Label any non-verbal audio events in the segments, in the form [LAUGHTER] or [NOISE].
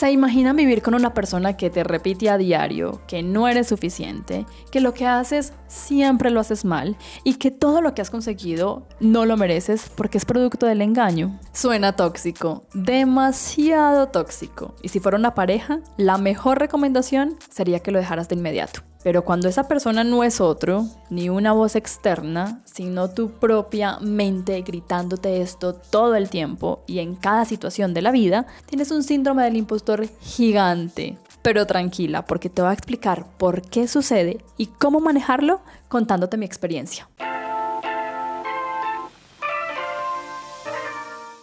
¿Se imaginan vivir con una persona que te repite a diario que no eres suficiente, que lo que haces siempre lo haces mal y que todo lo que has conseguido no lo mereces porque es producto del engaño? Suena tóxico, demasiado tóxico. Y si fuera una pareja, la mejor recomendación sería que lo dejaras de inmediato. Pero cuando esa persona no es otro, ni una voz externa, sino tu propia mente gritándote esto todo el tiempo y en cada situación de la vida, tienes un síndrome del impostor gigante. Pero tranquila, porque te voy a explicar por qué sucede y cómo manejarlo contándote mi experiencia.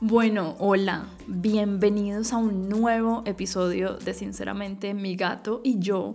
Bueno, hola, bienvenidos a un nuevo episodio de Sinceramente mi gato y yo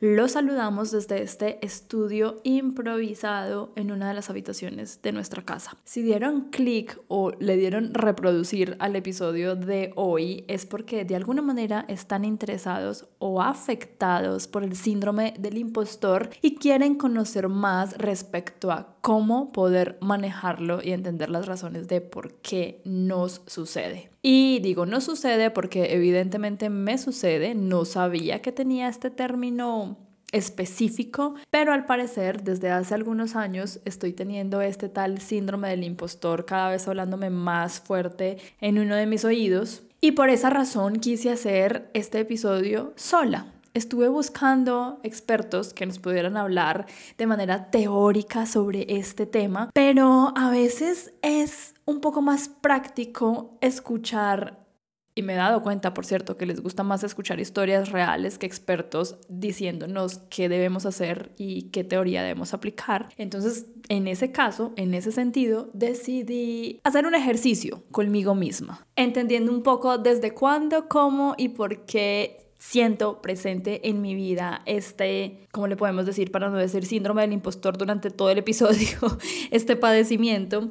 los saludamos desde este estudio improvisado en una de las habitaciones de nuestra casa. Si dieron clic o le dieron reproducir al episodio de hoy es porque de alguna manera están interesados o afectados por el síndrome del impostor y quieren conocer más respecto a cómo poder manejarlo y entender las razones de por qué nos sucede. Y digo, no sucede porque evidentemente me sucede, no sabía que tenía este término específico, pero al parecer desde hace algunos años estoy teniendo este tal síndrome del impostor cada vez hablándome más fuerte en uno de mis oídos y por esa razón quise hacer este episodio sola. Estuve buscando expertos que nos pudieran hablar de manera teórica sobre este tema, pero a veces es un poco más práctico escuchar, y me he dado cuenta, por cierto, que les gusta más escuchar historias reales que expertos diciéndonos qué debemos hacer y qué teoría debemos aplicar. Entonces, en ese caso, en ese sentido, decidí hacer un ejercicio conmigo misma, entendiendo un poco desde cuándo, cómo y por qué siento presente en mi vida este, ¿cómo le podemos decir para no decir síndrome del impostor durante todo el episodio, [LAUGHS] este padecimiento?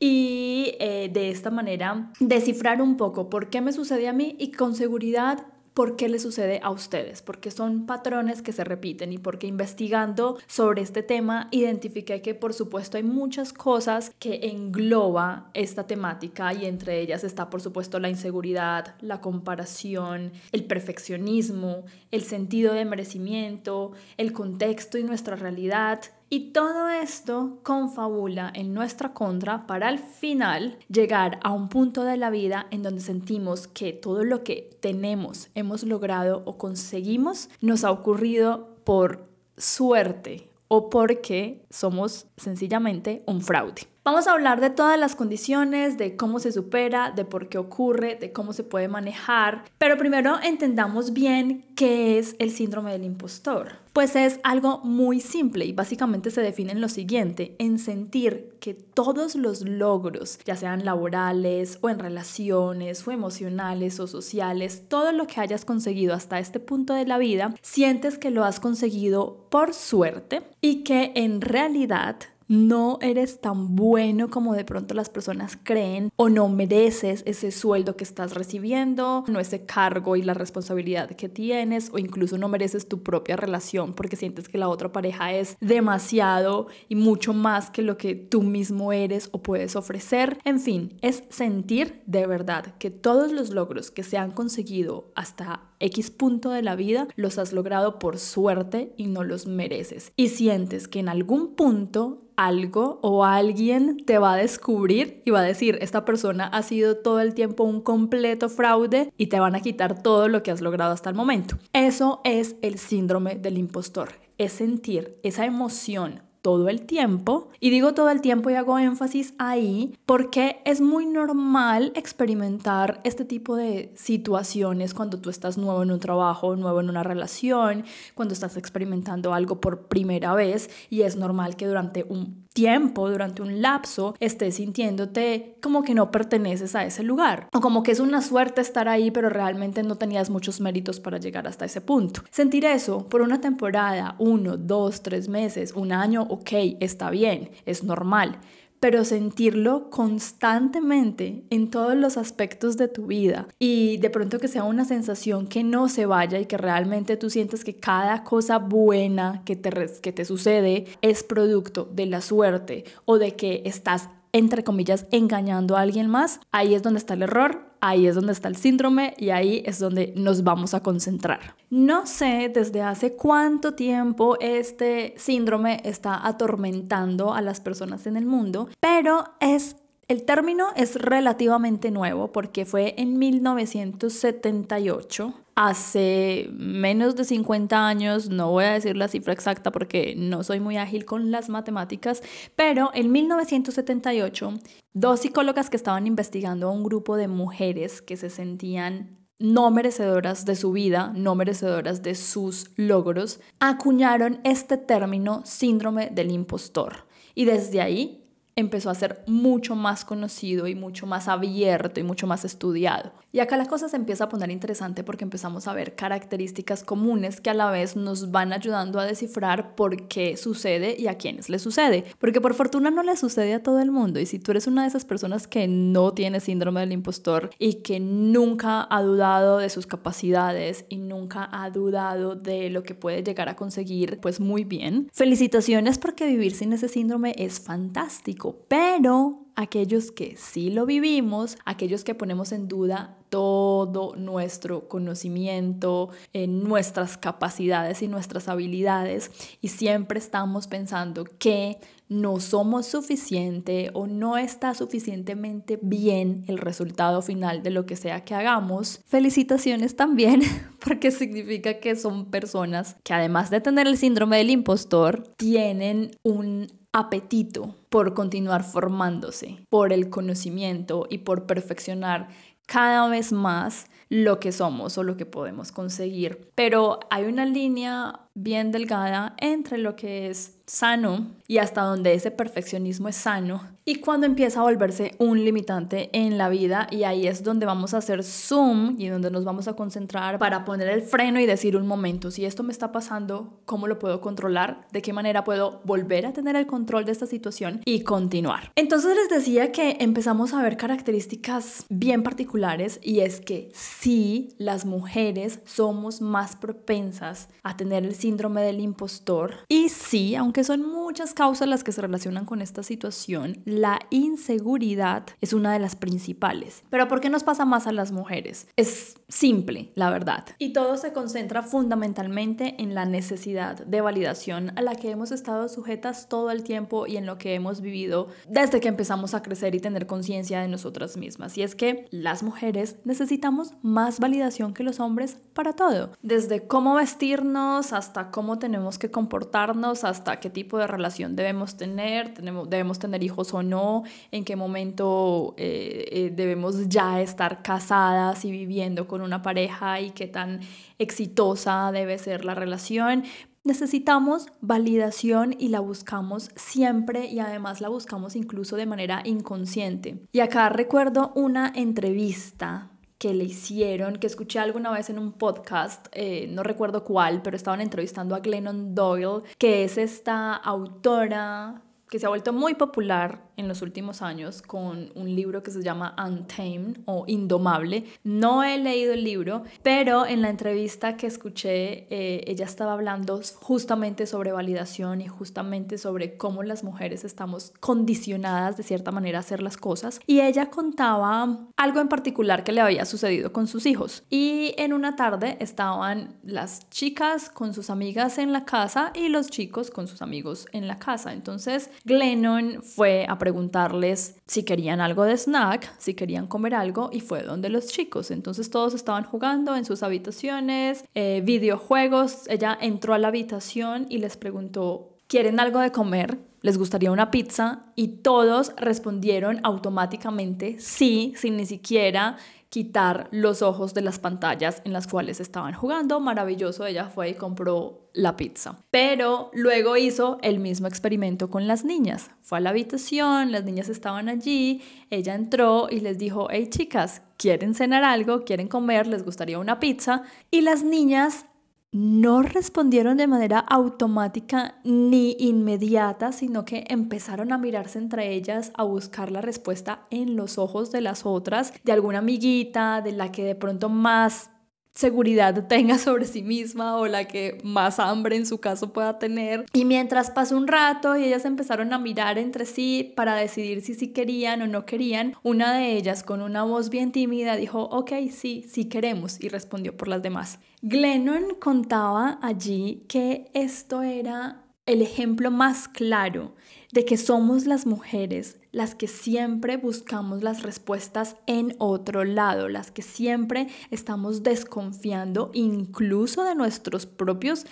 Y eh, de esta manera descifrar un poco por qué me sucede a mí y con seguridad por qué le sucede a ustedes, porque son patrones que se repiten y porque investigando sobre este tema identifiqué que por supuesto hay muchas cosas que engloba esta temática y entre ellas está por supuesto la inseguridad, la comparación, el perfeccionismo, el sentido de merecimiento, el contexto y nuestra realidad, y todo esto confabula en nuestra contra para al final llegar a un punto de la vida en donde sentimos que todo lo que tenemos, hemos logrado o conseguimos nos ha ocurrido por suerte o porque somos sencillamente un fraude. Vamos a hablar de todas las condiciones, de cómo se supera, de por qué ocurre, de cómo se puede manejar, pero primero entendamos bien qué es el síndrome del impostor. Pues es algo muy simple y básicamente se define en lo siguiente, en sentir que todos los logros, ya sean laborales o en relaciones o emocionales o sociales, todo lo que hayas conseguido hasta este punto de la vida, sientes que lo has conseguido por suerte y que en realidad no eres tan bueno como de pronto las personas creen o no mereces ese sueldo que estás recibiendo, no ese cargo y la responsabilidad que tienes o incluso no mereces tu propia relación porque sientes que la otra pareja es demasiado y mucho más que lo que tú mismo eres o puedes ofrecer. En fin, es sentir de verdad que todos los logros que se han conseguido hasta X punto de la vida los has logrado por suerte y no los mereces. Y sientes que en algún punto algo o alguien te va a descubrir y va a decir, esta persona ha sido todo el tiempo un completo fraude y te van a quitar todo lo que has logrado hasta el momento. Eso es el síndrome del impostor, es sentir esa emoción todo el tiempo. Y digo todo el tiempo y hago énfasis ahí porque es muy normal experimentar este tipo de situaciones cuando tú estás nuevo en un trabajo, nuevo en una relación, cuando estás experimentando algo por primera vez y es normal que durante un durante un lapso, estés sintiéndote como que no perteneces a ese lugar o como que es una suerte estar ahí, pero realmente no tenías muchos méritos para llegar hasta ese punto. Sentir eso por una temporada, uno, dos, tres meses, un año, ok, está bien, es normal pero sentirlo constantemente en todos los aspectos de tu vida. Y de pronto que sea una sensación que no se vaya y que realmente tú sientas que cada cosa buena que te, que te sucede es producto de la suerte o de que estás entre comillas, engañando a alguien más, ahí es donde está el error, ahí es donde está el síndrome y ahí es donde nos vamos a concentrar. No sé desde hace cuánto tiempo este síndrome está atormentando a las personas en el mundo, pero es el término es relativamente nuevo porque fue en 1978, hace menos de 50 años, no voy a decir la cifra exacta porque no soy muy ágil con las matemáticas, pero en 1978, dos psicólogas que estaban investigando a un grupo de mujeres que se sentían no merecedoras de su vida, no merecedoras de sus logros, acuñaron este término síndrome del impostor. Y desde ahí empezó a ser mucho más conocido y mucho más abierto y mucho más estudiado. Y acá la cosa se empieza a poner interesante porque empezamos a ver características comunes que a la vez nos van ayudando a descifrar por qué sucede y a quiénes le sucede. Porque por fortuna no le sucede a todo el mundo. Y si tú eres una de esas personas que no tiene síndrome del impostor y que nunca ha dudado de sus capacidades y nunca ha dudado de lo que puede llegar a conseguir, pues muy bien. Felicitaciones porque vivir sin ese síndrome es fantástico pero aquellos que sí lo vivimos, aquellos que ponemos en duda todo nuestro conocimiento, en nuestras capacidades y nuestras habilidades y siempre estamos pensando que no somos suficiente o no está suficientemente bien el resultado final de lo que sea que hagamos, felicitaciones también [LAUGHS] porque significa que son personas que además de tener el síndrome del impostor, tienen un apetito por continuar formándose, por el conocimiento y por perfeccionar cada vez más lo que somos o lo que podemos conseguir. Pero hay una línea bien delgada entre lo que es sano y hasta donde ese perfeccionismo es sano y cuando empieza a volverse un limitante en la vida y ahí es donde vamos a hacer zoom y donde nos vamos a concentrar para poner el freno y decir un momento, si esto me está pasando, ¿cómo lo puedo controlar? ¿De qué manera puedo volver a tener el control de esta situación y continuar? Entonces les decía que empezamos a ver características bien particulares y es que sí, las mujeres somos más propensas a tener el síndrome del impostor y sí, aunque son muchas causas las que se relacionan con esta situación, la inseguridad es una de las principales. Pero ¿por qué nos pasa más a las mujeres? Es simple, la verdad. Y todo se concentra fundamentalmente en la necesidad de validación a la que hemos estado sujetas todo el tiempo y en lo que hemos vivido desde que empezamos a crecer y tener conciencia de nosotras mismas. Y es que las mujeres necesitamos más validación que los hombres para todo. Desde cómo vestirnos hasta cómo tenemos que comportarnos, hasta qué tipo de relación debemos tener, tenemos, debemos tener hijos o no, en qué momento eh, eh, debemos ya estar casadas y viviendo con una pareja y qué tan exitosa debe ser la relación. Necesitamos validación y la buscamos siempre y además la buscamos incluso de manera inconsciente. Y acá recuerdo una entrevista que le hicieron, que escuché alguna vez en un podcast, eh, no recuerdo cuál, pero estaban entrevistando a Glennon Doyle, que es esta autora que se ha vuelto muy popular en los últimos años con un libro que se llama Untamed o Indomable. No he leído el libro, pero en la entrevista que escuché, eh, ella estaba hablando justamente sobre validación y justamente sobre cómo las mujeres estamos condicionadas de cierta manera a hacer las cosas. Y ella contaba algo en particular que le había sucedido con sus hijos. Y en una tarde estaban las chicas con sus amigas en la casa y los chicos con sus amigos en la casa. Entonces Glennon fue a preguntarles si querían algo de snack, si querían comer algo y fue donde los chicos. Entonces todos estaban jugando en sus habitaciones, eh, videojuegos. Ella entró a la habitación y les preguntó, ¿quieren algo de comer? ¿Les gustaría una pizza? Y todos respondieron automáticamente sí, sin ni siquiera quitar los ojos de las pantallas en las cuales estaban jugando. Maravilloso, ella fue y compró la pizza. Pero luego hizo el mismo experimento con las niñas. Fue a la habitación, las niñas estaban allí, ella entró y les dijo, hey chicas, ¿quieren cenar algo? ¿Quieren comer? ¿Les gustaría una pizza? Y las niñas no respondieron de manera automática ni inmediata, sino que empezaron a mirarse entre ellas, a buscar la respuesta en los ojos de las otras, de alguna amiguita, de la que de pronto más seguridad tenga [LAUGHS] sobre sí misma o la que más hambre en su caso pueda tener. Y mientras pasó un rato y ellas empezaron a mirar entre sí para decidir si sí querían o no querían, una de ellas con una voz bien tímida dijo, ok, sí, sí queremos y respondió por las demás. Glennon contaba allí que esto era el ejemplo más claro de que somos las mujeres las que siempre buscamos las respuestas en otro lado, las que siempre estamos desconfiando incluso de nuestros propios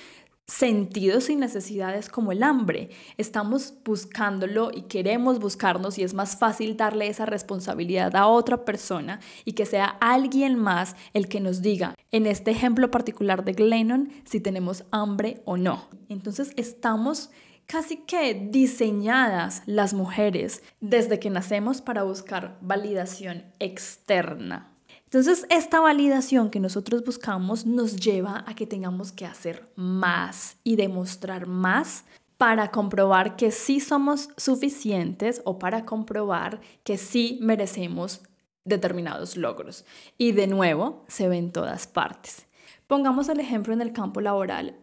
sentidos y necesidades como el hambre. Estamos buscándolo y queremos buscarnos y es más fácil darle esa responsabilidad a otra persona y que sea alguien más el que nos diga, en este ejemplo particular de Glennon, si tenemos hambre o no. Entonces estamos casi que diseñadas las mujeres desde que nacemos para buscar validación externa. Entonces, esta validación que nosotros buscamos nos lleva a que tengamos que hacer más y demostrar más para comprobar que sí somos suficientes o para comprobar que sí merecemos determinados logros. Y de nuevo, se ve en todas partes. Pongamos el ejemplo en el campo laboral.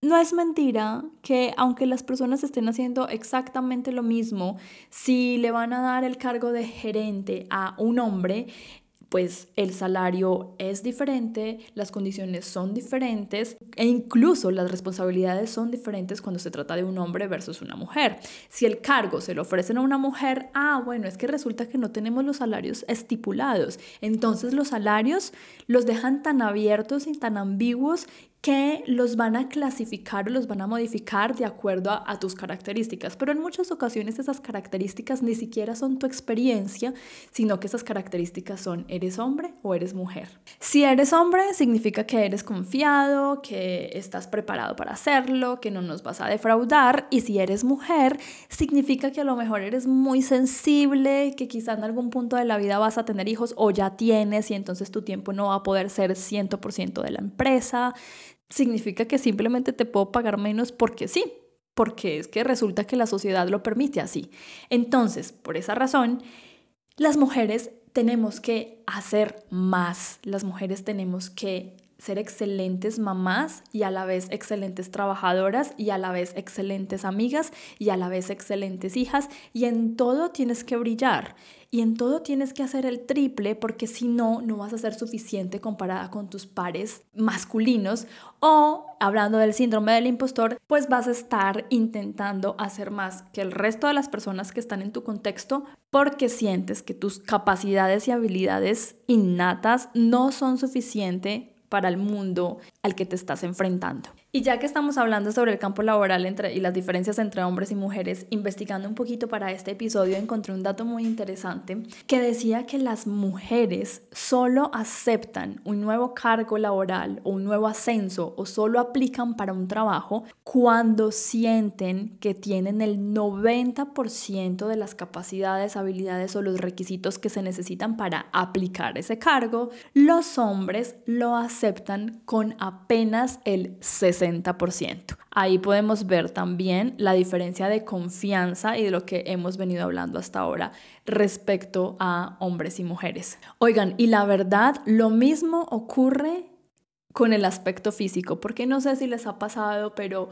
No es mentira que aunque las personas estén haciendo exactamente lo mismo, si le van a dar el cargo de gerente a un hombre, pues el salario es diferente, las condiciones son diferentes e incluso las responsabilidades son diferentes cuando se trata de un hombre versus una mujer. Si el cargo se lo ofrecen a una mujer, ah, bueno, es que resulta que no tenemos los salarios estipulados. Entonces los salarios los dejan tan abiertos y tan ambiguos que los van a clasificar o los van a modificar de acuerdo a, tus características. Pero en muchas ocasiones esas características ni siquiera son tu experiencia, sino que esas características son eres hombre o eres mujer. Si eres hombre, significa que eres confiado, que estás preparado para hacerlo, que no nos vas a defraudar. Y si eres mujer, significa que a lo mejor eres muy sensible, que quizá en algún punto de la vida vas a tener hijos o ya tienes y entonces tu tiempo no va a poder ser 100% de la empresa significa que simplemente te puedo pagar menos porque sí, porque es que resulta que la sociedad lo permite así. Entonces, por esa razón, las mujeres tenemos que hacer más, las mujeres tenemos que ser excelentes mamás y a la vez excelentes trabajadoras y a la vez excelentes amigas y a la vez excelentes hijas y en todo tienes que brillar. Y en todo tienes que hacer el triple porque si no, no vas a ser suficiente comparada con tus pares masculinos. O, hablando del síndrome del impostor, pues vas a estar intentando hacer más que el resto de las personas que están en tu contexto porque sientes que tus capacidades y habilidades innatas no son suficientes para el mundo al que te estás enfrentando. Y ya que estamos hablando sobre el campo laboral entre, y las diferencias entre hombres y mujeres, investigando un poquito para este episodio encontré un dato muy interesante que decía que las mujeres solo aceptan un nuevo cargo laboral o un nuevo ascenso o solo aplican para un trabajo cuando sienten que tienen el 90% de las capacidades, habilidades o los requisitos que se necesitan para aplicar ese cargo. Los hombres lo aceptan con apenas el 60%. Ahí podemos ver también la diferencia de confianza y de lo que hemos venido hablando hasta ahora respecto a hombres y mujeres. Oigan, y la verdad, lo mismo ocurre con el aspecto físico, porque no sé si les ha pasado, pero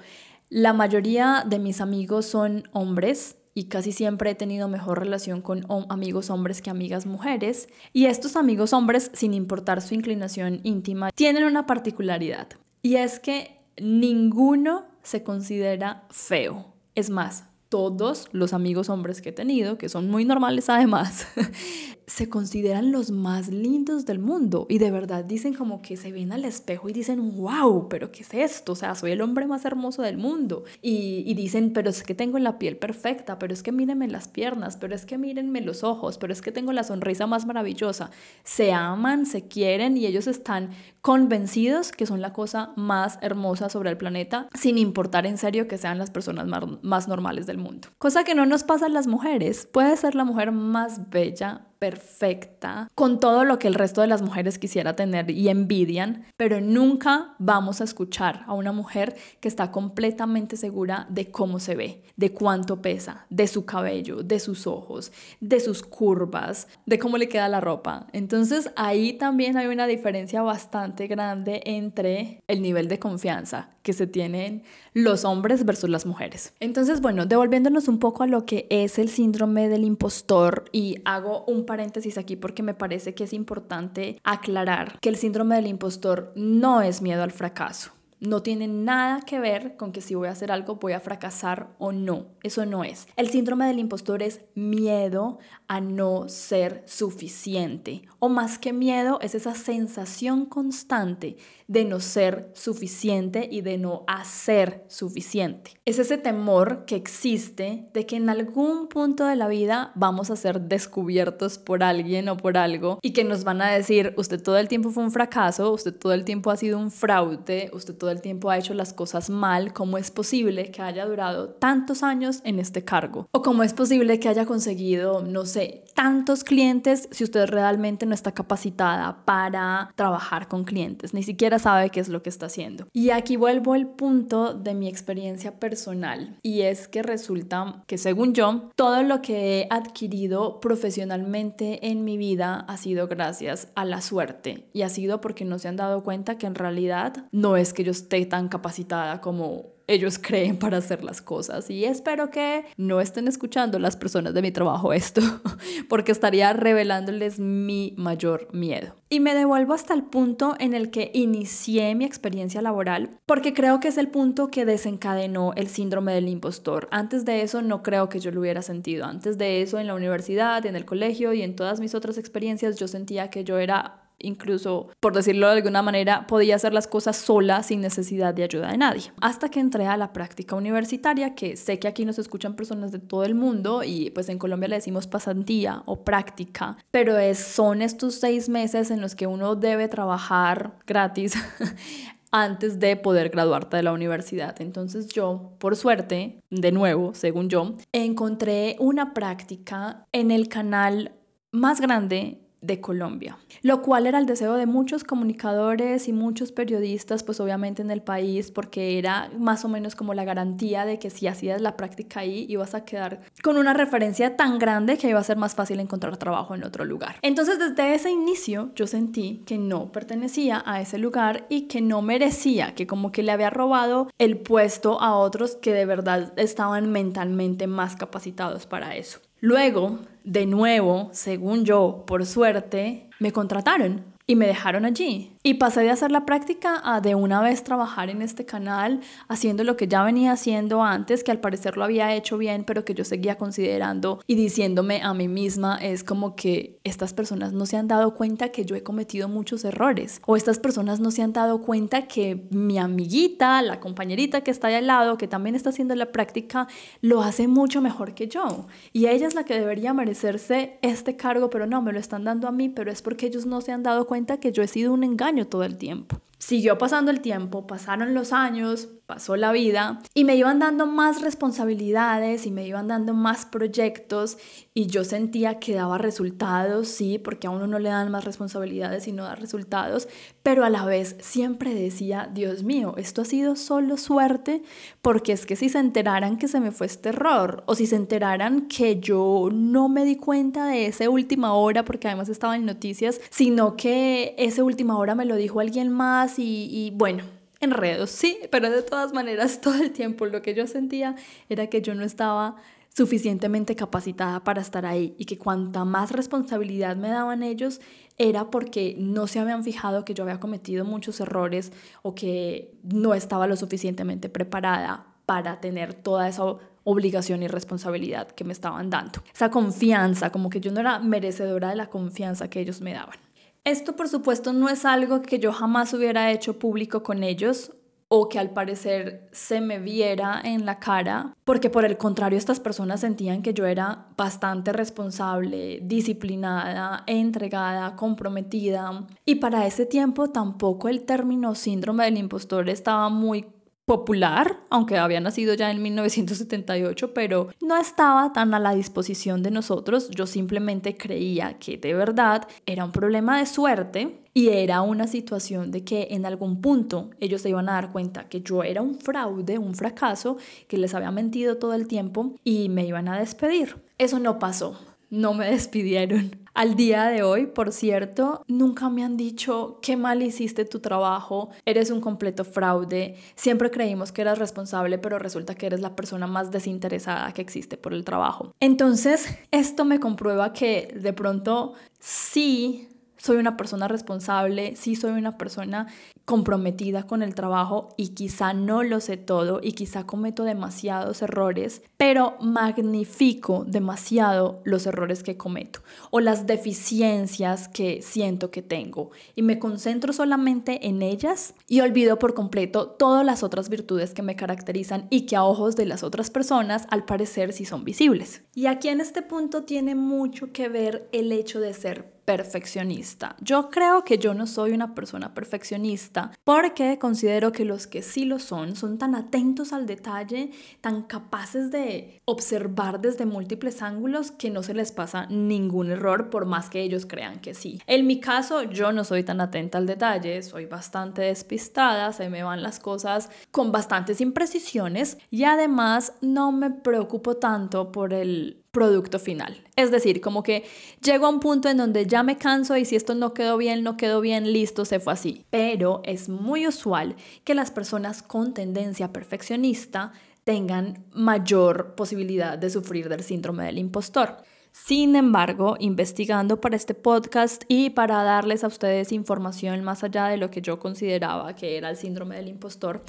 la mayoría de mis amigos son hombres y casi siempre he tenido mejor relación con amigos hombres que amigas mujeres. Y estos amigos hombres, sin importar su inclinación íntima, tienen una particularidad. Y es que ninguno se considera feo. Es más, todos los amigos hombres que he tenido, que son muy normales además, [LAUGHS] se consideran los más lindos del mundo y de verdad dicen como que se ven al espejo y dicen, wow, pero ¿qué es esto? O sea, soy el hombre más hermoso del mundo. Y, dicen, pero es que tengo la piel perfecta, pero es que mírenme las piernas, pero es que mírenme los ojos, pero es que tengo la sonrisa más maravillosa. Se aman, se quieren y ellos están convencidos que son la cosa más hermosa sobre el planeta, sin importar en serio que sean las personas más, normales del mundo. Cosa que no nos pasa a las mujeres. Puede ser la mujer más bella, perfecta, con todo lo que el resto de las mujeres quisiera tener y envidian, pero nunca vamos a escuchar a una mujer que está completamente segura de cómo se ve, de cuánto pesa, de su cabello, de sus ojos, de sus curvas, de cómo le queda la ropa. Entonces ahí también hay una diferencia bastante grande entre el nivel de confianza que se tienen los hombres versus las mujeres. Entonces, bueno, devolviéndonos un poco a lo que es el síndrome del impostor y hago un paréntesis aquí porque me parece que es importante aclarar que el síndrome del impostor no es miedo al fracaso no tiene nada que ver con que si voy a hacer algo voy a fracasar o no. Eso no es. El síndrome del impostor es miedo a no ser suficiente. O más que miedo es esa sensación constante de no ser suficiente y de no hacer suficiente. Es ese temor que existe de que en algún punto de la vida vamos a ser descubiertos por alguien o por algo y que nos van a decir, usted todo el tiempo fue un fracaso, usted todo el tiempo ha sido un fraude, usted todo el tiempo ha hecho las cosas mal, ¿cómo es posible que haya durado tantos años en este cargo? ¿O cómo es posible que haya conseguido, no sé, tantos clientes si usted realmente no está capacitada para trabajar con clientes? Ni siquiera sabe qué es lo que está haciendo. Y aquí vuelvo al punto de mi experiencia personal y es que resulta que según yo, todo lo que he adquirido profesionalmente en mi vida ha sido gracias a la suerte y ha sido porque no se han dado cuenta que en realidad no es que yo esté tan capacitada como ellos [LAUGHS] creen para hacer las cosas. Y espero que no estén escuchando las personas de mi trabajo esto, [LAUGHS] porque estaría revelándoles mi mayor miedo. Y me devuelvo hasta el punto en el que inicié mi experiencia laboral, porque creo que es el punto que desencadenó el síndrome del impostor. Antes de eso no creo que yo lo hubiera sentido. Antes de eso en la universidad, en el colegio y en todas mis otras experiencias yo sentía que yo era incluso, por decirlo de alguna manera, podía hacer las cosas sola sin necesidad de ayuda de nadie. Hasta que entré a la práctica universitaria, que sé que aquí nos escuchan personas de todo el mundo y pues en Colombia le decimos pasantía o práctica, pero es, son estos seis meses en los que uno debe trabajar gratis [LAUGHS] antes de poder graduarte de la universidad. Entonces yo, por suerte, de nuevo, según yo, encontré una práctica en el canal más grande de Colombia, lo cual era el deseo de muchos comunicadores y muchos periodistas, pues obviamente en el país, porque era más o menos como la garantía de que si hacías la práctica ahí ibas a quedar con una referencia tan grande que iba a ser más fácil encontrar trabajo en otro lugar. Entonces desde ese inicio yo sentí que no pertenecía a ese lugar y que no merecía, que como que le había robado el puesto a otros que de verdad estaban mentalmente más capacitados para eso. Luego, de nuevo, según yo, por suerte, me contrataron y me dejaron allí. Y pasé de hacer la práctica a de una vez trabajar en este canal, haciendo lo que ya venía haciendo antes, que al parecer lo había hecho bien, pero que yo seguía considerando y diciéndome a mí misma, es como que estas personas no se han dado cuenta que yo he cometido muchos errores, o estas personas no se han dado cuenta que mi amiguita, la compañerita que está ahí al lado, que también está haciendo la práctica, lo hace mucho mejor que yo. Y ella es la que debería merecerse este cargo, pero no, me lo están dando a mí, pero es porque ellos no se han dado cuenta que yo he sido un engaño todo el tiempo. Siguió pasando el tiempo, pasaron los años, pasó la vida y me iban dando más responsabilidades y me iban dando más proyectos y yo sentía que daba resultados, sí, porque a uno no le dan más responsabilidades y no da resultados, pero a la vez siempre decía, Dios mío, esto ha sido solo suerte, porque es que si se enteraran que se me fue este error o si se enteraran que yo no me di cuenta de esa última hora, porque además estaba en noticias, sino que esa última hora me lo dijo alguien más y, y bueno, enredos, sí, pero de todas maneras [LAUGHS] todo el tiempo lo que yo sentía era que yo no estaba suficientemente capacitada para estar ahí y que cuanta más responsabilidad me daban ellos era porque no se habían fijado que yo había cometido muchos errores o que no estaba lo suficientemente preparada para tener toda esa obligación y responsabilidad que me estaban dando. Esa confianza, como que yo no era merecedora de la confianza que ellos me daban. Esto por supuesto no es algo que yo jamás hubiera hecho público con ellos o que al parecer se me viera en la cara, porque por el contrario estas personas sentían que yo era bastante responsable, disciplinada, entregada, comprometida. Y para ese tiempo tampoco el término síndrome del impostor estaba muy popular, aunque había nacido ya en 1978, pero no estaba tan a la disposición de nosotros. Yo simplemente creía que de verdad era un problema de suerte y era una situación de que en algún punto ellos se iban a dar cuenta que yo era un fraude, un fracaso, que les había mentido todo el tiempo y me iban a despedir. Eso no pasó no me [LAUGHS] despidieron. Al día de hoy, por cierto, nunca me han dicho qué mal hiciste tu trabajo, eres un completo fraude, siempre creímos que eras responsable, pero resulta que eres la persona más desinteresada que existe por el trabajo. Entonces, esto me comprueba que de pronto sí soy una persona responsable, sí soy una persona comprometida con el trabajo y quizá no lo sé todo y quizá cometo demasiados errores, pero magnifico demasiado los errores que cometo o las deficiencias que siento que tengo y me concentro solamente en ellas y olvido por completo todas las otras virtudes que me caracterizan y que a ojos de las otras personas al parecer sí son visibles. Y aquí en este punto tiene mucho que ver el hecho de ser perfeccionista. Yo creo que yo no soy una persona perfeccionista porque considero que los que sí lo son son tan atentos al detalle, tan capaces de observar desde múltiples ángulos que no se les pasa ningún error por más que ellos crean que sí. En mi caso yo no soy tan atenta al detalle, soy bastante despistada, se me van las cosas con bastantes imprecisiones y además no me preocupo tanto por el producto final. Es decir, como que llego a un punto en donde ya me canso y si esto no quedó bien, no quedó bien, listo, se fue así. Pero es muy usual que las personas con tendencia perfeccionista tengan mayor posibilidad de sufrir del síndrome del impostor. Sin embargo, investigando para este podcast y para darles a ustedes información más allá de lo que yo consideraba que era el síndrome del impostor,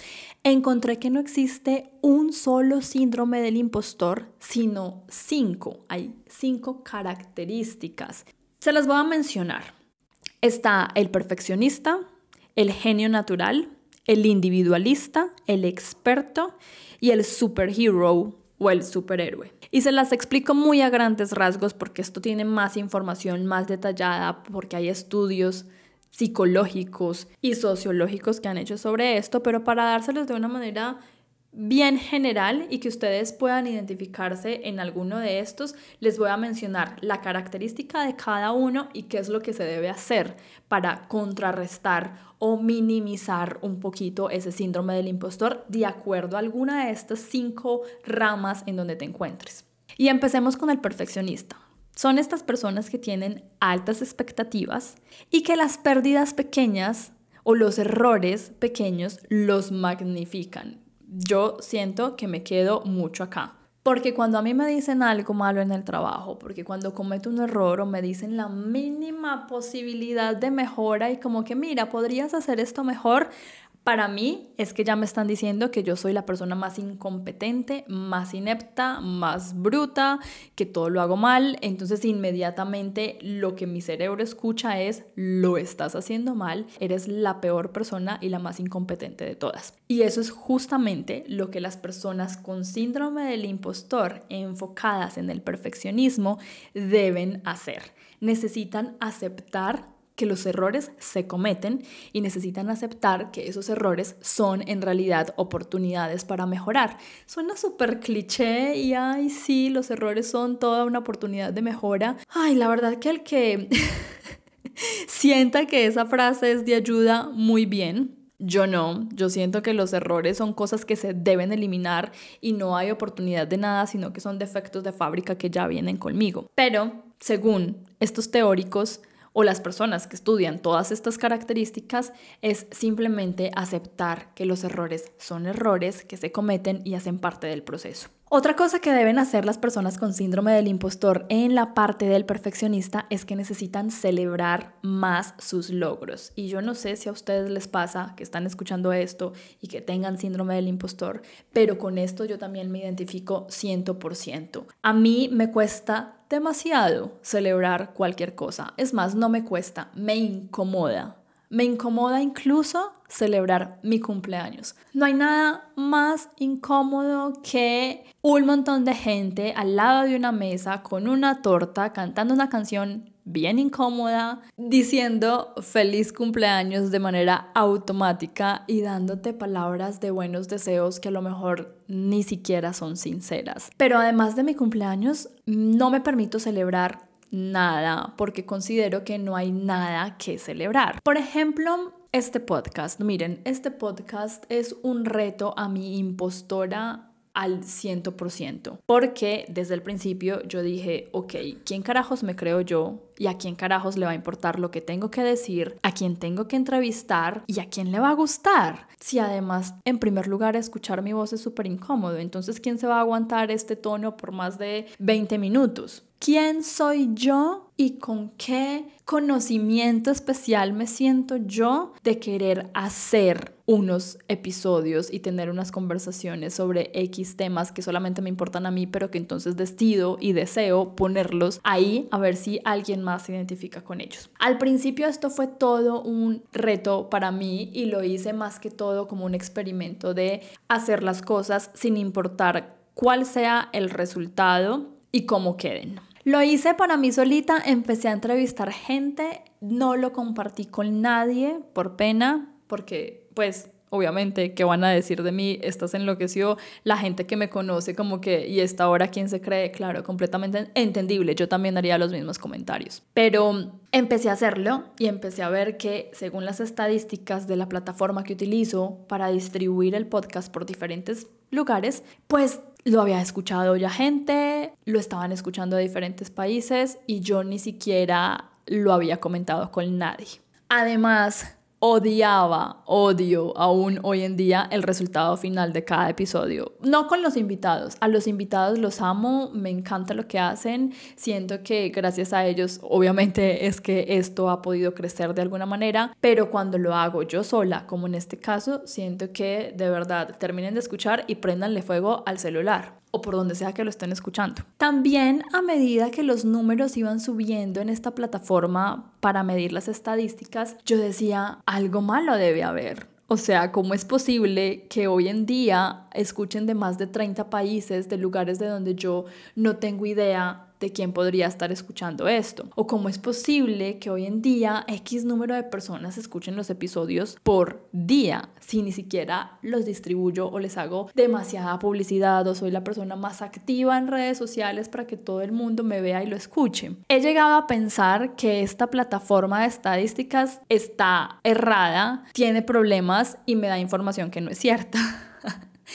encontré que no existe un solo síndrome del impostor, sino cinco. Hay cinco características. Se las voy a mencionar. Está el perfeccionista, el genio natural, el individualista, el experto y el superhero o el superhéroe. Y se las explico muy a grandes rasgos porque esto tiene más información más detallada, porque hay estudios psicológicos y sociológicos que han hecho sobre esto, pero para dárselos de una manera bien general y que ustedes puedan identificarse en alguno de estos, les voy a mencionar la característica de cada uno y qué es lo que se debe hacer para contrarrestar o minimizar un poquito ese síndrome del impostor de acuerdo a alguna de estas cinco ramas en donde te encuentres. Y empecemos con el perfeccionista. Son estas personas que tienen altas expectativas y que las pérdidas pequeñas o los errores pequeños los magnifican yo siento que me quedo mucho acá. Porque cuando a mí me dicen algo malo en el trabajo, porque cuando cometo un error o me dicen la mínima posibilidad de mejora y como que mira, podrías hacer esto mejor, para mí es que ya me están diciendo que yo soy la persona más incompetente, más inepta, más bruta, que todo lo hago mal. Entonces inmediatamente lo que mi cerebro escucha es, lo estás haciendo mal, eres la peor persona y la más incompetente de todas. Y eso es justamente lo que las personas con síndrome del impostor enfocadas en el perfeccionismo deben hacer. Necesitan aceptar que los errores se cometen y necesitan aceptar que esos errores son en realidad oportunidades para mejorar. Suena súper cliché y ay, sí, los errores son toda una oportunidad de mejora. Ay, la verdad que el que [LAUGHS] sienta que esa frase es de ayuda, muy bien. Yo no, yo siento que los errores son cosas que se deben eliminar y no hay oportunidad de nada, sino que son defectos de fábrica que ya vienen conmigo. Pero, según estos teóricos, o las personas que estudian todas estas características es simplemente aceptar que los errores son errores que se cometen y hacen parte del proceso. Otra cosa que deben hacer las personas con síndrome del impostor en la parte del perfeccionista es que necesitan celebrar más sus logros. Y yo no sé si a ustedes les pasa que están escuchando esto y que tengan síndrome del impostor, pero con esto yo también me identifico 100%. A mí me cuesta demasiado celebrar cualquier cosa. Es más, no me cuesta, me incomoda. Me incomoda incluso celebrar mi cumpleaños. No hay nada más incómodo que un montón de gente al lado de una mesa con una torta cantando una canción bien incómoda, diciendo feliz cumpleaños de manera automática y dándote palabras de buenos deseos que a lo mejor ni siquiera son sinceras. Pero además de mi cumpleaños, no me permito celebrar nada porque considero que no hay nada que celebrar. Por ejemplo, este podcast. Miren, este podcast es un reto a mi impostora al 100%, porque desde el principio yo dije, ok, ¿quién carajos me creo yo? ¿Y a quién carajos le va a importar lo que tengo que decir? ¿A quién tengo que entrevistar? ¿Y a quién le va a gustar? Si además, en primer lugar, escuchar mi voz es súper incómodo, entonces ¿quién se va a aguantar este tono por más de 20 minutos? ¿Quién soy yo y con qué conocimiento especial me siento yo de querer hacer unos episodios y tener unas conversaciones sobre X temas que solamente me importan a mí, pero que entonces decido y deseo ponerlos ahí a ver si alguien más se identifica con ellos. Al principio esto fue todo un reto para mí y lo hice más que todo como un experimento de hacer las cosas sin importar cuál sea el resultado y cómo queden. Lo hice para mí solita, empecé a entrevistar gente, no lo compartí con nadie por pena, porque pues obviamente, ¿qué van a decir de mí? Estás enloqueció, la gente que me conoce como que, ¿y esta hora quién se cree? Claro, completamente entendible, yo también haría los mismos comentarios. Pero empecé a hacerlo y empecé a ver que según las estadísticas de la plataforma que utilizo para distribuir el podcast por diferentes lugares, pues lo había escuchado ya gente, lo estaban escuchando de diferentes países y yo ni siquiera lo había comentado con nadie. Además, odiaba, odio aún hoy en día el resultado final de cada episodio. No con los invitados, a los invitados los amo, me encanta lo que hacen, siento que gracias a ellos obviamente es que esto ha podido crecer de alguna manera, pero cuando lo hago yo sola, como en este caso, siento que de verdad terminen de escuchar y prendanle fuego al celular o por donde sea que lo estén escuchando. También a medida que los números iban subiendo en esta plataforma para medir las estadísticas, yo decía, algo malo debe haber. O sea, ¿cómo es posible que hoy en día escuchen de más de 30 países, de lugares de donde yo no tengo idea de quién podría estar escuchando esto. O cómo es posible que hoy en día X número de personas escuchen los episodios por día si ni siquiera los distribuyo o les hago demasiada publicidad o soy la persona más activa en redes sociales para que todo el mundo me vea y lo escuche. He llegado a pensar que esta plataforma de estadísticas está errada, tiene problemas y me da información que no es cierta. [LAUGHS]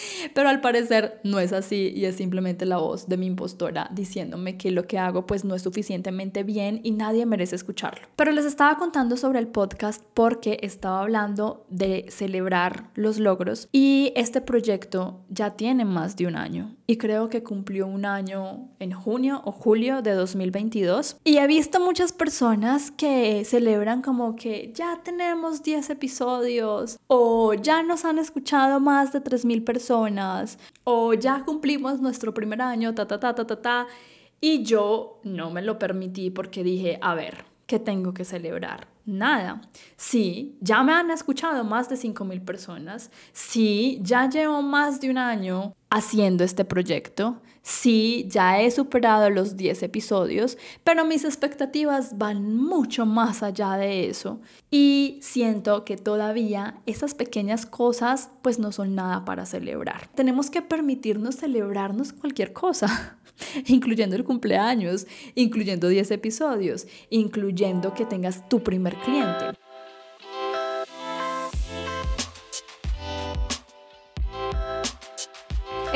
[LAUGHS] Pero al parecer no es así y es simplemente la voz de mi impostora diciéndome que lo que hago pues no es suficientemente bien y nadie merece escucharlo. Pero les estaba contando sobre el podcast porque estaba hablando de celebrar los logros y este proyecto ya tiene más de un año y creo que cumplió un año en junio o julio de 2022 y he visto muchas personas que celebran como que ya tenemos 10 episodios o ya nos han escuchado más de 3.000 personas o ya cumplimos nuestro primer año, ta, ta, ta, ta, ta, ta. Y yo no me lo permití porque dije, a ver, ¿qué tengo que celebrar? Nada. Sí, ya me han escuchado más de 5.000 personas. Sí, ya llevo más de un año haciendo este proyecto. Sí, ya he superado los 10 episodios, pero mis expectativas van mucho más allá de eso y siento que todavía esas pequeñas cosas pues no son nada para celebrar. Tenemos que permitirnos celebrarnos cualquier cosa, [LAUGHS] incluyendo el cumpleaños, incluyendo 10 episodios, incluyendo que tengas tu primer cliente.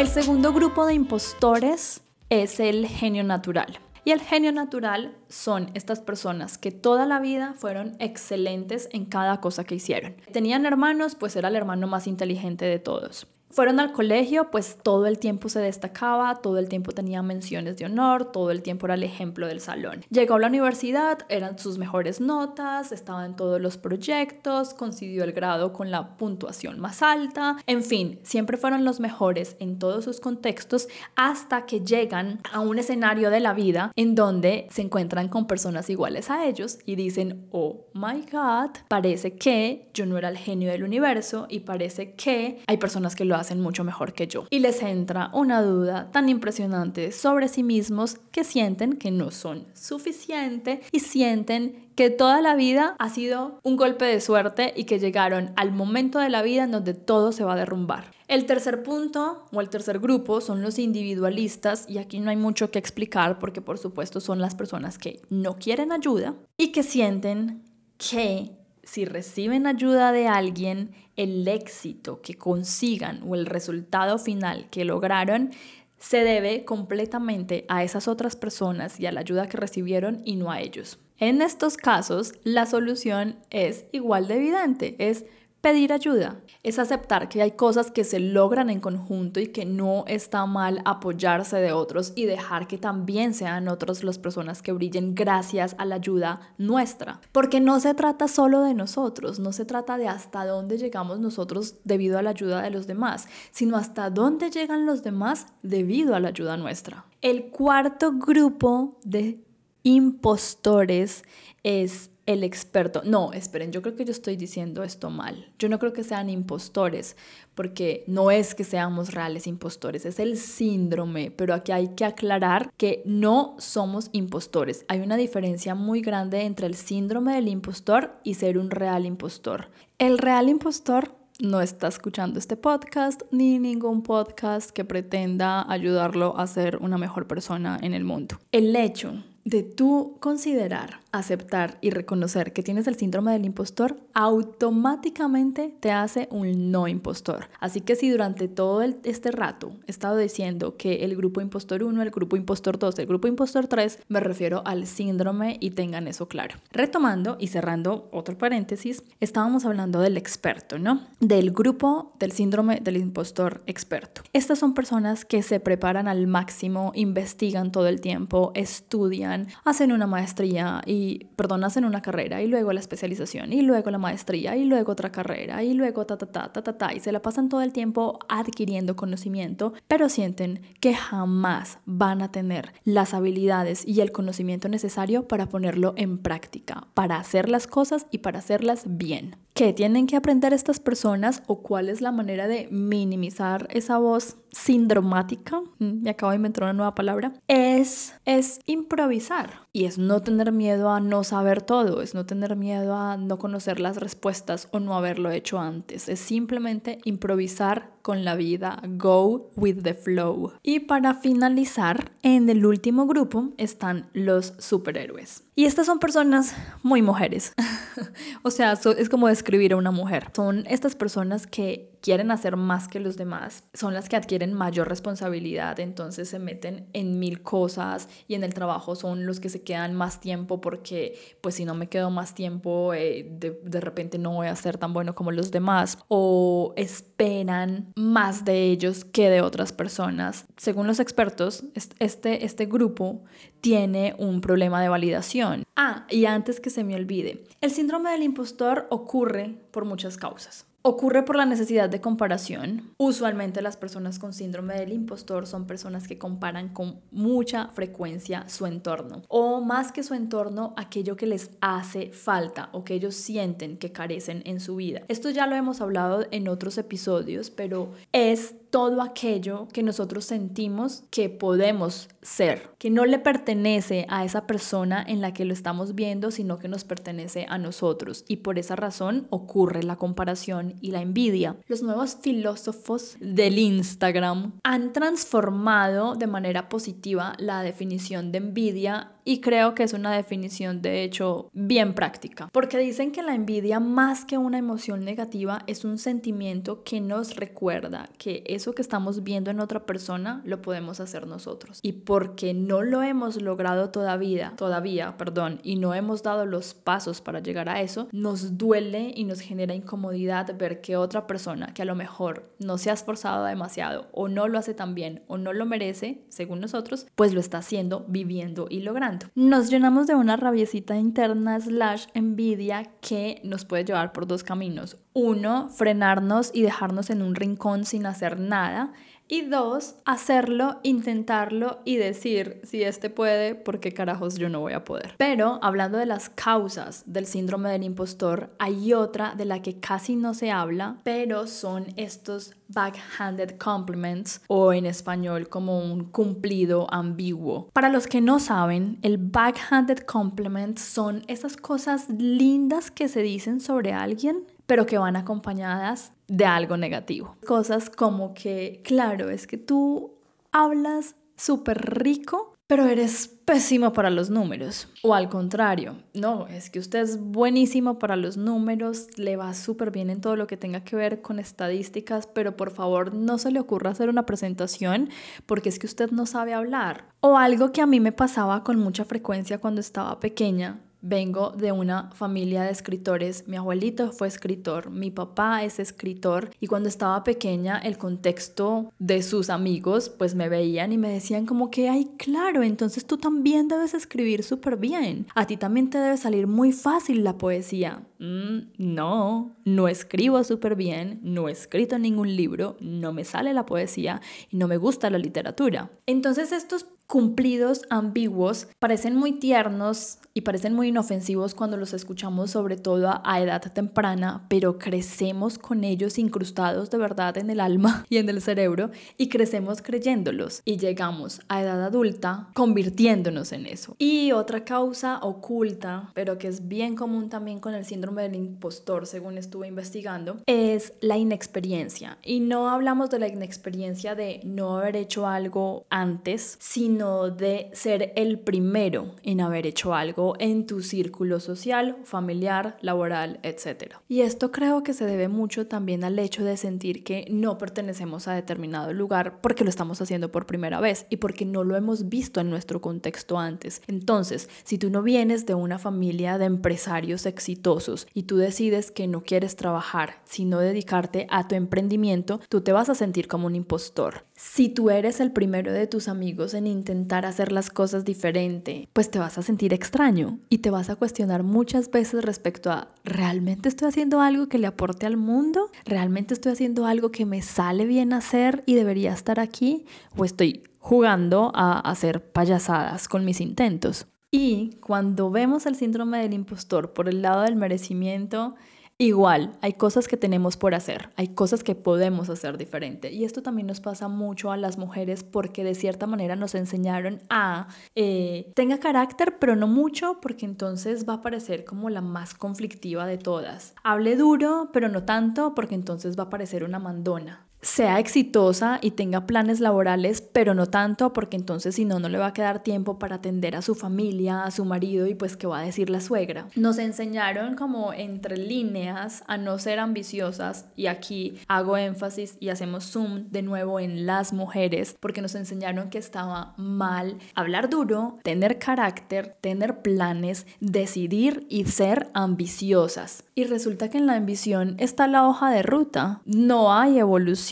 El segundo grupo de impostores es el genio natural. Y el genio natural son estas personas que toda la vida fueron excelentes en cada cosa que hicieron. Tenían hermanos, pues era el hermano más inteligente de todos. Fueron al colegio, pues todo el tiempo se destacaba, todo el tiempo tenía menciones de honor, todo el tiempo era el ejemplo del salón. Llegó a la universidad, eran sus mejores notas, estaba en todos los proyectos, consiguió el grado con la puntuación más alta, en fin, siempre fueron los mejores en todos sus contextos hasta que llegan a un escenario de la vida en donde se encuentran con personas iguales a ellos y dicen, oh my god, parece que yo no era el genio del universo y parece que hay personas que lo hacen mucho mejor que yo. Y les entra una duda tan impresionante sobre sí mismos que sienten que no son suficiente y sienten que toda la vida ha sido un golpe de suerte y que llegaron al momento de la vida en donde todo se va a derrumbar. El tercer punto o el tercer grupo son los individualistas y aquí no hay mucho que explicar porque por supuesto son las personas que no quieren ayuda y que sienten que si reciben ayuda de alguien, el éxito que consigan o el resultado final que lograron se debe completamente a esas otras personas y a la ayuda que recibieron y no a ellos. En estos casos, la solución es igual de evidente, es Pedir ayuda es aceptar que hay cosas que se logran en conjunto y que no está mal apoyarse de otros y dejar que también sean otros las personas que brillen gracias a la ayuda nuestra. Porque no se trata solo de nosotros, no se trata de hasta dónde llegamos nosotros debido a la ayuda de los demás, sino hasta dónde llegan los demás debido a la ayuda nuestra. El cuarto grupo de impostores es el experto. No, esperen, yo creo que yo estoy diciendo esto mal. Yo no creo que sean impostores, porque no es que seamos reales impostores, es el síndrome, pero aquí hay que aclarar que no somos impostores. Hay una diferencia muy grande entre el síndrome del impostor y ser un real impostor. El real impostor no está escuchando este podcast ni ningún podcast que pretenda ayudarlo a ser una mejor persona en el mundo. El hecho de tú considerar, aceptar y reconocer que tienes el síndrome del impostor, automáticamente te hace un no impostor. Así que si durante todo este rato he estado diciendo que el grupo impostor 1, el grupo impostor 2, el grupo impostor 3, me refiero al síndrome y tengan eso claro. Retomando y cerrando otro paréntesis, estábamos hablando del experto, ¿no? Del grupo del síndrome del impostor experto. Estas son personas que se preparan al máximo, investigan todo el tiempo, estudian, hacen una maestría y, perdón, hacen una carrera y luego la especialización y luego la maestría y luego otra carrera y luego ta ta ta ta ta ta y se la pasan todo el tiempo adquiriendo conocimiento, pero sienten que jamás van a tener las habilidades y el conocimiento necesario para ponerlo en práctica, para hacer las cosas y para hacerlas bien. ¿Qué tienen que aprender estas personas o cuál es la manera de minimizar esa voz sindromática? Mm, me acabo de inventar una nueva palabra. Es, es improvisar y es no tener miedo a no saber todo, es no tener miedo a no conocer las respuestas o no haberlo hecho antes. Es simplemente improvisar con la vida, go with the flow. Y para finalizar, en el último grupo están los superhéroes. Y estas son personas muy mujeres. [LAUGHS] o sea, es como describir a una mujer. Son estas personas que quieren hacer más que los demás, son las que adquieren mayor responsabilidad, entonces se meten en mil cosas y en el trabajo son los que se quedan más tiempo porque pues si no me quedo más tiempo eh, de, de repente no voy a ser tan bueno como los demás o esperan más de ellos que de otras personas. Según los expertos, este, este grupo tiene un problema de validación. Ah, y antes que se me olvide, el síndrome del impostor ocurre por muchas causas. Ocurre por la necesidad de comparación. Usualmente las personas con síndrome del impostor son personas que comparan con mucha frecuencia su entorno o más que su entorno aquello que les hace falta o que ellos sienten que carecen en su vida. Esto ya lo hemos hablado en otros episodios, pero es todo aquello que nosotros sentimos que podemos ser, que no le pertenece a esa persona en la que lo estamos viendo, sino que nos pertenece a nosotros. Y por esa razón ocurre la comparación y la envidia. Los nuevos filósofos del Instagram han transformado de manera positiva la definición de envidia y creo que es una definición de hecho bien práctica, porque dicen que la envidia más que una emoción negativa es un sentimiento que nos recuerda que eso que estamos viendo en otra persona lo podemos hacer nosotros y porque no lo hemos logrado todavía, todavía, perdón, y no hemos dado los pasos para llegar a eso, nos duele y nos genera incomodidad ver que otra persona que a lo mejor no se ha esforzado demasiado o no lo hace tan bien o no lo merece, según nosotros, pues lo está haciendo, viviendo y logrando. Nos llenamos de una rabiecita interna slash envidia que nos puede llevar por dos caminos. Uno, frenarnos y dejarnos en un rincón sin hacer nada y dos, hacerlo, intentarlo y decir, si este puede, ¿por qué carajos yo no voy a poder? Pero hablando de las causas del síndrome del impostor, hay otra de la que casi no se habla, pero son estos backhanded compliments o en español como un cumplido ambiguo. Para los que no saben, el backhanded compliment son esas cosas lindas que se dicen sobre alguien pero que van acompañadas de algo negativo. Cosas como que, claro, es que tú hablas súper rico, pero eres pésimo para los números. O al contrario, no, es que usted es buenísimo para los números, le va súper bien en todo lo que tenga que ver con estadísticas, pero por favor no se le ocurra hacer una presentación porque es que usted no sabe hablar. O algo que a mí me pasaba con mucha frecuencia cuando estaba pequeña Vengo de una familia de escritores. Mi abuelito fue escritor, mi papá es escritor y cuando estaba pequeña el contexto de sus amigos pues me veían y me decían como que, ay, claro, entonces tú también debes escribir súper bien. A ti también te debe salir muy fácil la poesía. Mm, no, no escribo súper bien, no he escrito ningún libro, no me sale la poesía y no me gusta la literatura. Entonces estos cumplidos ambiguos parecen muy tiernos y parecen muy inofensivos cuando los escuchamos sobre todo a edad temprana, pero crecemos con ellos incrustados de verdad en el alma [LAUGHS] y en el cerebro y crecemos creyéndolos y llegamos a edad adulta convirtiéndonos en eso. Y otra causa oculta, pero que es bien común también con el síndrome del impostor, según estuve investigando, es la inexperiencia. Y no hablamos de la inexperiencia de no haber hecho algo antes, sino de ser el primero en haber hecho algo en tu círculo social, familiar, laboral, etc. Y esto creo que se debe mucho también al hecho de sentir que no pertenecemos a determinado lugar porque lo estamos haciendo por primera vez y porque no lo hemos visto en nuestro contexto antes. Entonces, si tú no vienes de una familia de empresarios exitosos y tú decides que no quieres trabajar, sino dedicarte a tu emprendimiento, tú te vas a sentir como un impostor. Si tú eres el primero de tus amigos en intentar hacer las cosas diferente, pues te vas a sentir extraño y te vas a cuestionar muchas veces respecto a, ¿realmente estoy haciendo algo que le aporte al mundo? ¿Realmente estoy haciendo algo que me sale bien hacer y debería estar aquí? ¿O estoy jugando a hacer payasadas con mis intentos? Y cuando vemos el síndrome del impostor por el lado del merecimiento, Igual, hay cosas que tenemos por hacer, hay cosas que podemos hacer diferente. Y esto también nos pasa mucho a las mujeres porque de cierta manera nos enseñaron a eh, tenga carácter, pero no mucho, porque entonces va a parecer como la más conflictiva de todas. Hable duro, pero no tanto, porque entonces va a parecer una mandona sea exitosa y tenga planes laborales, pero no tanto, porque entonces si no, no le va a quedar tiempo para atender a su familia, a su marido y pues qué va a decir la suegra. Nos enseñaron como entre líneas a no ser ambiciosas y aquí hago énfasis y hacemos zoom de nuevo en las mujeres, porque nos enseñaron que estaba mal hablar duro, tener carácter, tener planes, decidir y ser ambiciosas. Y resulta que en la ambición está la hoja de ruta, no hay evolución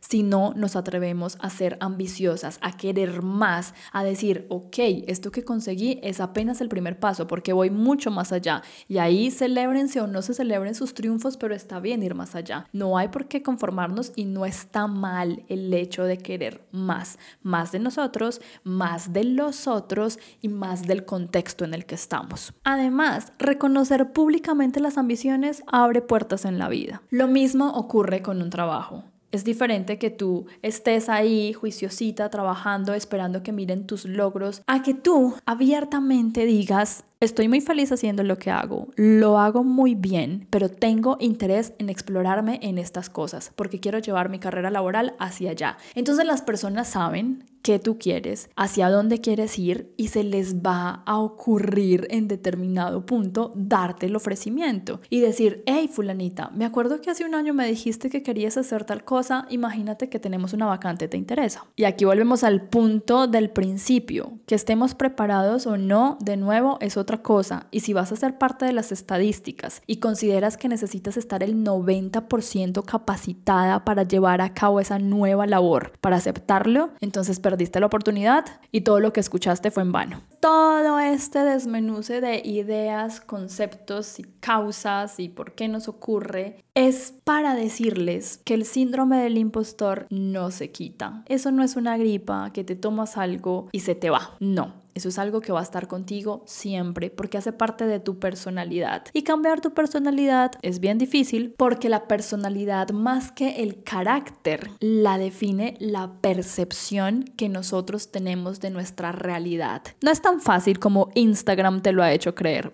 si no nos atrevemos a ser ambiciosas, a querer más, a decir, ok, esto que conseguí es apenas el primer paso porque voy mucho más allá. Y ahí celebrense o no se celebren sus triunfos, pero está bien ir más allá. No hay por qué conformarnos y no está mal el hecho de querer más, más de nosotros, más de los otros y más del contexto en el que estamos. Además, reconocer públicamente las ambiciones abre puertas en la vida. Lo mismo ocurre con un trabajo. Es diferente que tú estés ahí juiciosita, trabajando, esperando que miren tus logros, a que tú abiertamente digas, estoy muy feliz haciendo lo que hago, lo hago muy bien, pero tengo interés en explorarme en estas cosas porque quiero llevar mi carrera laboral hacia allá. Entonces las personas saben qué tú quieres, hacia dónde quieres ir y se les va a ocurrir en determinado punto darte el ofrecimiento y decir, hey fulanita, me acuerdo que hace un año me dijiste que querías hacer tal cosa, imagínate que tenemos una vacante, ¿te interesa? Y aquí volvemos al punto del principio, que estemos preparados o no, de nuevo es otra cosa y si vas a ser parte de las estadísticas y consideras que necesitas estar el 90% capacitada para llevar a cabo esa nueva labor, para aceptarlo, entonces perdiste la oportunidad y todo lo que escuchaste fue en vano. Todo este desmenuce de ideas, conceptos y causas y por qué nos ocurre es para decirles que el síndrome del impostor no se quita. Eso no es una gripa que te tomas algo y se te va. No, eso es algo que va a estar contigo siempre porque hace parte de tu personalidad. Y cambiar tu personalidad es bien difícil porque la personalidad más que el carácter la define la percepción que nosotros tenemos de nuestra realidad. No es tan fácil como Instagram te lo ha hecho creer.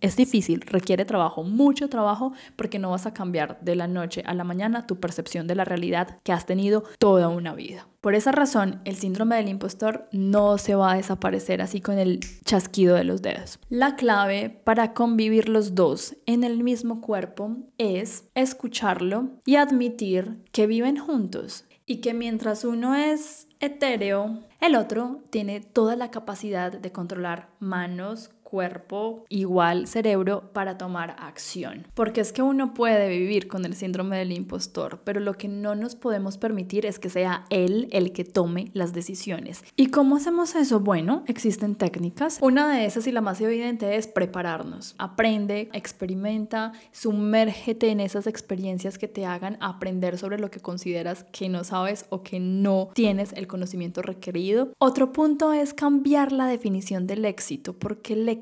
Es difícil, requiere trabajo, mucho trabajo porque no vas a cambiar de la noche a la mañana tu percepción de la realidad que has tenido toda una vida. Por esa razón, el síndrome del impostor no se va a desaparecer así con el chasquido de los dedos. La clave para convivir los dos en el mismo cuerpo es escucharlo y admitir que viven juntos y que mientras uno es etéreo, el otro tiene toda la capacidad de controlar manos, cuerpo igual cerebro para tomar acción. Porque es que uno puede vivir con el síndrome del impostor, pero lo que no nos podemos permitir es que sea él el que tome las decisiones. ¿Y cómo hacemos eso? Bueno, existen técnicas. Una de esas y la más evidente es prepararnos. Aprende, experimenta, sumérgete en esas experiencias que te hagan aprender sobre lo que consideras que no sabes o que no tienes el conocimiento requerido. Otro punto es cambiar la definición del éxito, porque el éxito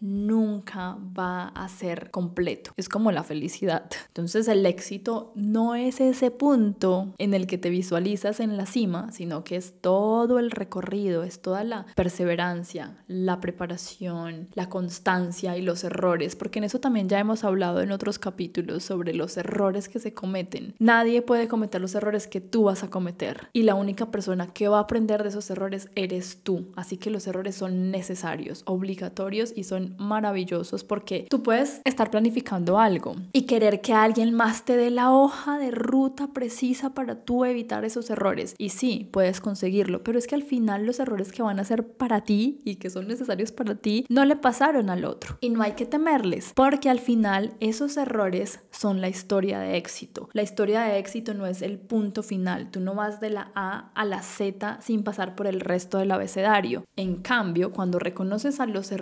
nunca va a ser completo. Es como la felicidad. Entonces el éxito no es ese punto en el que te visualizas en la cima, sino que es todo el recorrido, es toda la perseverancia, la preparación, la constancia y los errores, porque en eso también ya hemos hablado en otros capítulos sobre los errores que se cometen. Nadie puede cometer los errores que tú vas a cometer y la única persona que va a aprender de esos errores eres tú. Así que los errores son necesarios, obligatorios y son maravillosos porque tú puedes estar planificando algo y querer que alguien más te dé la hoja de ruta precisa para tú evitar esos errores. Y sí, puedes conseguirlo, pero es que al final los errores que van a ser para ti y que son necesarios para ti no le pasaron al otro. Y no hay que temerles, porque al final esos errores son la historia de éxito. La historia de éxito no es el punto final. Tú no vas de la A a la Z sin pasar por el resto del abecedario. En cambio, cuando reconoces a los errores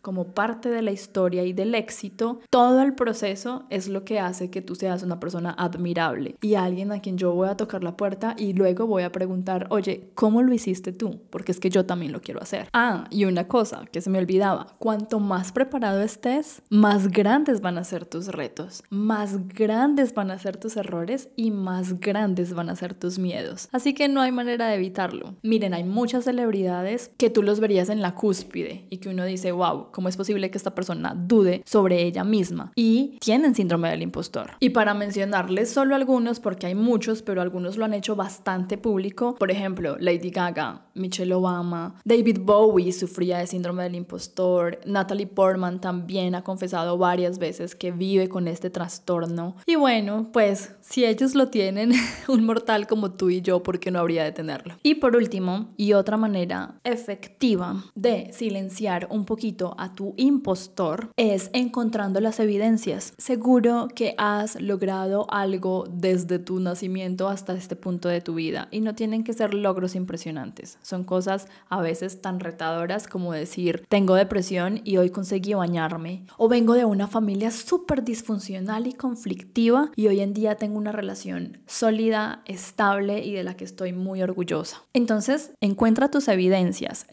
como parte de la historia y del éxito, todo el proceso es lo que hace que tú seas una persona admirable y alguien a quien yo voy a tocar la puerta y luego voy a preguntar, oye, ¿cómo lo hiciste tú? Porque es que yo también lo quiero hacer. Ah, y una cosa que se me olvidaba, cuanto más preparado estés, más grandes van a ser tus retos, más grandes van a ser tus errores y más grandes van a ser tus miedos. Así que no hay manera de evitarlo. Miren, hay muchas celebridades que tú los verías en la cúspide y que uno dice, wow, ¿cómo es posible que esta persona dude sobre ella misma? Y tienen síndrome del impostor. Y para mencionarles solo algunos, porque hay muchos, pero algunos lo han hecho bastante público, por ejemplo, Lady Gaga, Michelle Obama, David Bowie sufría de síndrome del impostor, Natalie Portman también ha confesado varias veces que vive con este trastorno. Y bueno, pues si ellos lo tienen, [LAUGHS] un mortal como tú y yo, ¿por qué no habría de tenerlo? Y por último, y otra manera efectiva de silenciar un poquito a tu impostor es encontrando las evidencias. Seguro que has logrado algo desde tu nacimiento hasta este punto de tu vida y no tienen que ser logros impresionantes. Son cosas a veces tan retadoras como decir, tengo depresión y hoy conseguí bañarme. O vengo de una familia súper disfuncional y conflictiva y hoy en día tengo una relación sólida, estable y de la que estoy muy orgullosa. Entonces, encuentra tus evidencias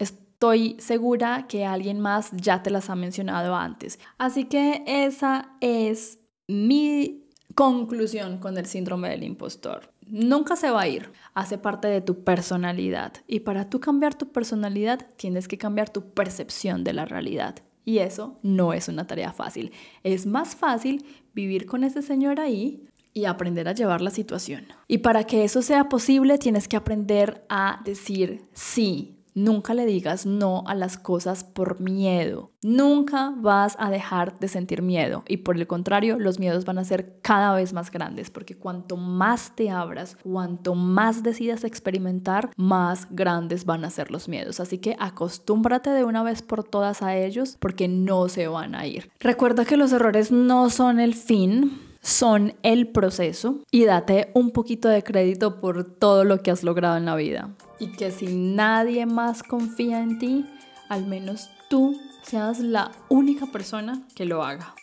estoy segura que alguien más ya te las ha mencionado antes. Así que esa es mi conclusión con el síndrome del impostor. Nunca se va a ir, hace parte de tu personalidad y para tú cambiar tu personalidad tienes que cambiar tu percepción de la realidad Y eso no es una tarea fácil. Es más fácil vivir con ese señor ahí y aprender a llevar la situación. Y para que eso sea posible, tienes que aprender a decir sí. Nunca le digas no a las cosas por miedo. Nunca vas a dejar de sentir miedo. Y por el contrario, los miedos van a ser cada vez más grandes. Porque cuanto más te abras, cuanto más decidas experimentar, más grandes van a ser los miedos. Así que acostúmbrate de una vez por todas a ellos porque no se van a ir. Recuerda que los errores no son el fin son el proceso y date un poquito de crédito por todo lo que has logrado en la vida. Y que si nadie más confía en ti, al menos tú seas la única persona que lo haga.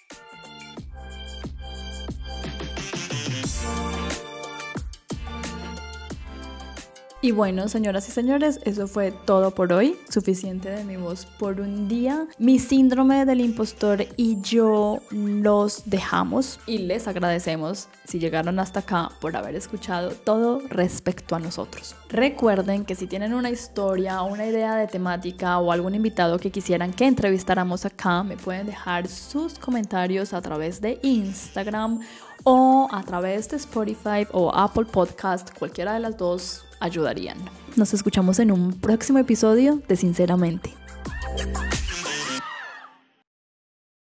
Y bueno, señoras y señores, eso fue todo por hoy. Suficiente de mi voz por un día. Mi síndrome del impostor y yo los dejamos y les agradecemos si llegaron hasta acá por haber escuchado todo respecto a nosotros. Recuerden que si tienen una historia, una idea de temática o algún invitado que quisieran que entrevistáramos acá, me pueden dejar sus comentarios a través de Instagram o a través de Spotify o Apple Podcast, cualquiera de las dos ayudarían. Nos escuchamos en un próximo episodio de Sinceramente.